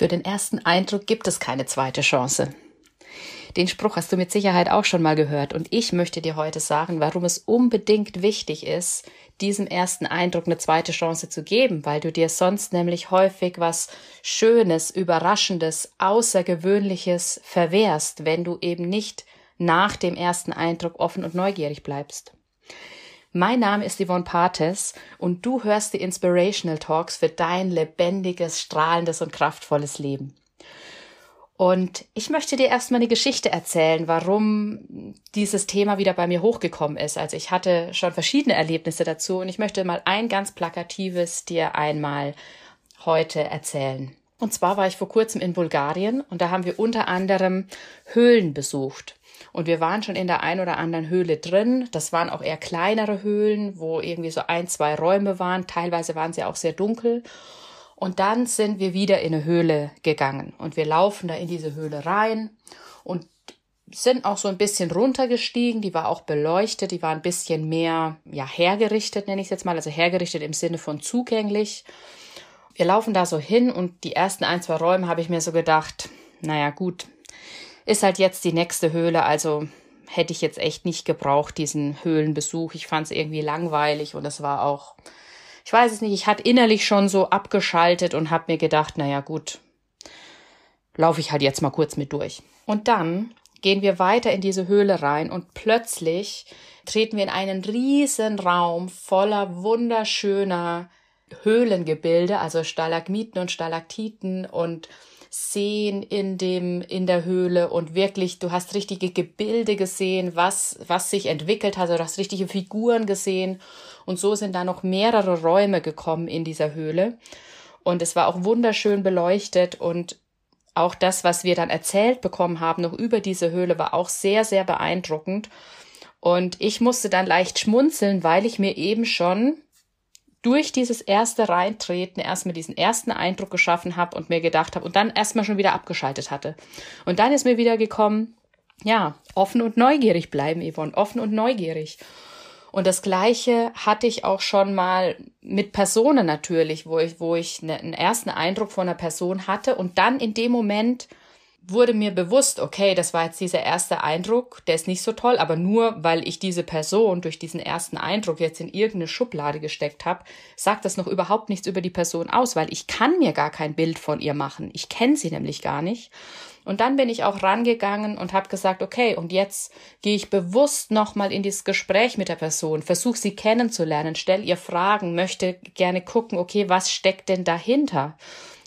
Für den ersten Eindruck gibt es keine zweite Chance. Den Spruch hast du mit Sicherheit auch schon mal gehört und ich möchte dir heute sagen, warum es unbedingt wichtig ist, diesem ersten Eindruck eine zweite Chance zu geben, weil du dir sonst nämlich häufig was Schönes, Überraschendes, Außergewöhnliches verwehrst, wenn du eben nicht nach dem ersten Eindruck offen und neugierig bleibst. Mein Name ist Yvonne Pates und du hörst die Inspirational Talks für dein lebendiges, strahlendes und kraftvolles Leben. Und ich möchte dir erstmal eine Geschichte erzählen, warum dieses Thema wieder bei mir hochgekommen ist. Also ich hatte schon verschiedene Erlebnisse dazu und ich möchte mal ein ganz plakatives dir einmal heute erzählen. Und zwar war ich vor kurzem in Bulgarien und da haben wir unter anderem Höhlen besucht. Und wir waren schon in der ein oder anderen Höhle drin. Das waren auch eher kleinere Höhlen, wo irgendwie so ein, zwei Räume waren. Teilweise waren sie auch sehr dunkel. Und dann sind wir wieder in eine Höhle gegangen und wir laufen da in diese Höhle rein und sind auch so ein bisschen runtergestiegen. Die war auch beleuchtet, die war ein bisschen mehr, ja, hergerichtet, nenne ich es jetzt mal, also hergerichtet im Sinne von zugänglich. Wir laufen da so hin und die ersten ein, zwei Räume habe ich mir so gedacht, naja, gut, ist halt jetzt die nächste Höhle, also hätte ich jetzt echt nicht gebraucht, diesen Höhlenbesuch. Ich fand es irgendwie langweilig und es war auch, ich weiß es nicht, ich hatte innerlich schon so abgeschaltet und habe mir gedacht, naja gut, laufe ich halt jetzt mal kurz mit durch. Und dann gehen wir weiter in diese Höhle rein und plötzlich treten wir in einen riesen Raum voller wunderschöner Höhlengebilde, also Stalagmiten und Stalaktiten und Seen in dem, in der Höhle und wirklich, du hast richtige Gebilde gesehen, was, was sich entwickelt hat, also du hast richtige Figuren gesehen und so sind da noch mehrere Räume gekommen in dieser Höhle und es war auch wunderschön beleuchtet und auch das, was wir dann erzählt bekommen haben, noch über diese Höhle, war auch sehr, sehr beeindruckend. Und ich musste dann leicht schmunzeln, weil ich mir eben schon durch dieses erste Reintreten erstmal diesen ersten Eindruck geschaffen habe und mir gedacht habe und dann erstmal schon wieder abgeschaltet hatte. Und dann ist mir wieder gekommen, ja, offen und neugierig bleiben, Yvonne, offen und neugierig. Und das Gleiche hatte ich auch schon mal mit Personen natürlich, wo ich, wo ich ne, einen ersten Eindruck von einer Person hatte und dann in dem Moment wurde mir bewusst, okay, das war jetzt dieser erste Eindruck, der ist nicht so toll, aber nur weil ich diese Person durch diesen ersten Eindruck jetzt in irgendeine Schublade gesteckt habe, sagt das noch überhaupt nichts über die Person aus, weil ich kann mir gar kein Bild von ihr machen. Ich kenne sie nämlich gar nicht. Und dann bin ich auch rangegangen und habe gesagt, okay, und jetzt gehe ich bewusst nochmal in dieses Gespräch mit der Person, versuche sie kennenzulernen, stell ihr Fragen, möchte gerne gucken, okay, was steckt denn dahinter?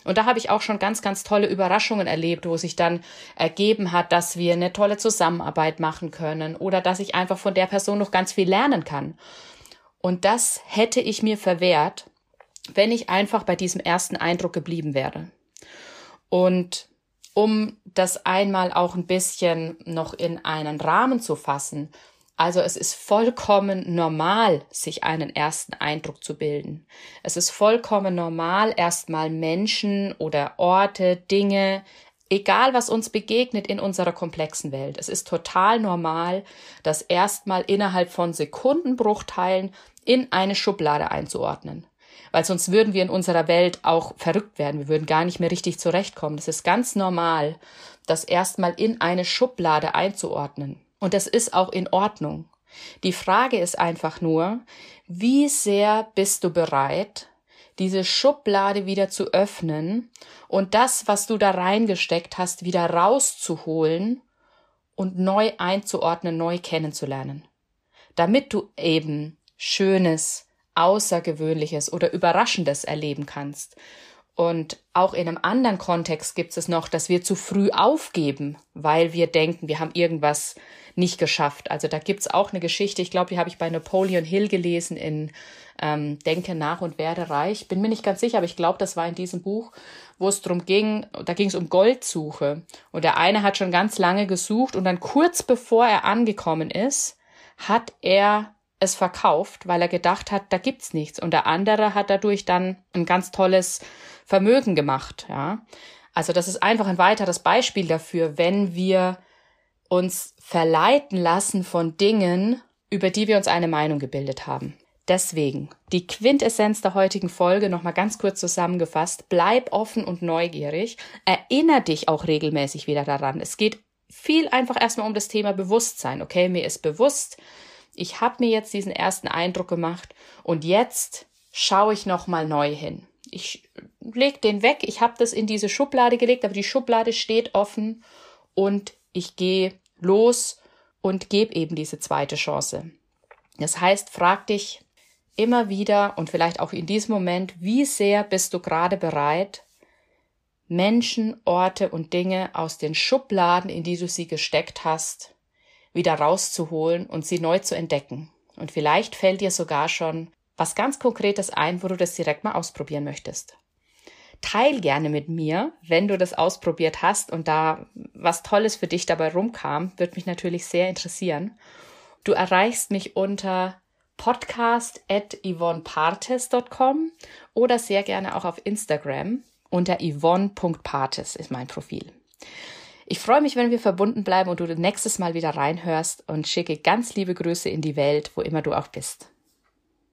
Und da habe ich auch schon ganz, ganz tolle Überraschungen erlebt, wo sich dann ergeben hat, dass wir eine tolle Zusammenarbeit machen können oder dass ich einfach von der Person noch ganz viel lernen kann. Und das hätte ich mir verwehrt, wenn ich einfach bei diesem ersten Eindruck geblieben wäre. Und um das einmal auch ein bisschen noch in einen Rahmen zu fassen, also es ist vollkommen normal, sich einen ersten Eindruck zu bilden. Es ist vollkommen normal, erstmal Menschen oder Orte, Dinge, egal was uns begegnet in unserer komplexen Welt. Es ist total normal, das erstmal innerhalb von Sekundenbruchteilen in eine Schublade einzuordnen. Weil sonst würden wir in unserer Welt auch verrückt werden. Wir würden gar nicht mehr richtig zurechtkommen. Das ist ganz normal, das erstmal in eine Schublade einzuordnen. Und das ist auch in Ordnung. Die Frage ist einfach nur, wie sehr bist du bereit, diese Schublade wieder zu öffnen und das, was du da reingesteckt hast, wieder rauszuholen und neu einzuordnen, neu kennenzulernen. Damit du eben Schönes, Außergewöhnliches oder Überraschendes erleben kannst und auch in einem anderen Kontext gibt es noch, dass wir zu früh aufgeben, weil wir denken, wir haben irgendwas nicht geschafft. Also da gibt's auch eine Geschichte, ich glaube, die habe ich bei Napoleon Hill gelesen in ähm, Denke nach und werde reich. Bin mir nicht ganz sicher, aber ich glaube, das war in diesem Buch, wo es drum ging, da ging es um Goldsuche. Und der eine hat schon ganz lange gesucht und dann kurz bevor er angekommen ist, hat er es verkauft, weil er gedacht hat, da gibt's nichts. Und der andere hat dadurch dann ein ganz tolles Vermögen gemacht, ja. Also das ist einfach ein weiteres Beispiel dafür, wenn wir uns verleiten lassen von Dingen, über die wir uns eine Meinung gebildet haben. Deswegen die Quintessenz der heutigen Folge nochmal ganz kurz zusammengefasst. Bleib offen und neugierig. Erinner dich auch regelmäßig wieder daran. Es geht viel einfach erstmal um das Thema Bewusstsein. Okay, mir ist bewusst, ich habe mir jetzt diesen ersten Eindruck gemacht und jetzt schaue ich nochmal neu hin. Ich leg den weg. Ich habe das in diese Schublade gelegt, aber die Schublade steht offen und ich gehe los und gebe eben diese zweite Chance. Das heißt, frag dich, immer wieder und vielleicht auch in diesem Moment, wie sehr bist du gerade bereit, Menschen, Orte und Dinge aus den Schubladen, in die du sie gesteckt hast, wieder rauszuholen und sie neu zu entdecken. Und vielleicht fällt dir sogar schon was ganz Konkretes ein, wo du das direkt mal ausprobieren möchtest. Teil gerne mit mir, wenn du das ausprobiert hast und da was Tolles für dich dabei rumkam, wird mich natürlich sehr interessieren. Du erreichst mich unter podcast at yvonnepartes.com oder sehr gerne auch auf Instagram unter yvonne.partes ist mein Profil. Ich freue mich, wenn wir verbunden bleiben und du nächstes Mal wieder reinhörst und schicke ganz liebe Grüße in die Welt, wo immer du auch bist.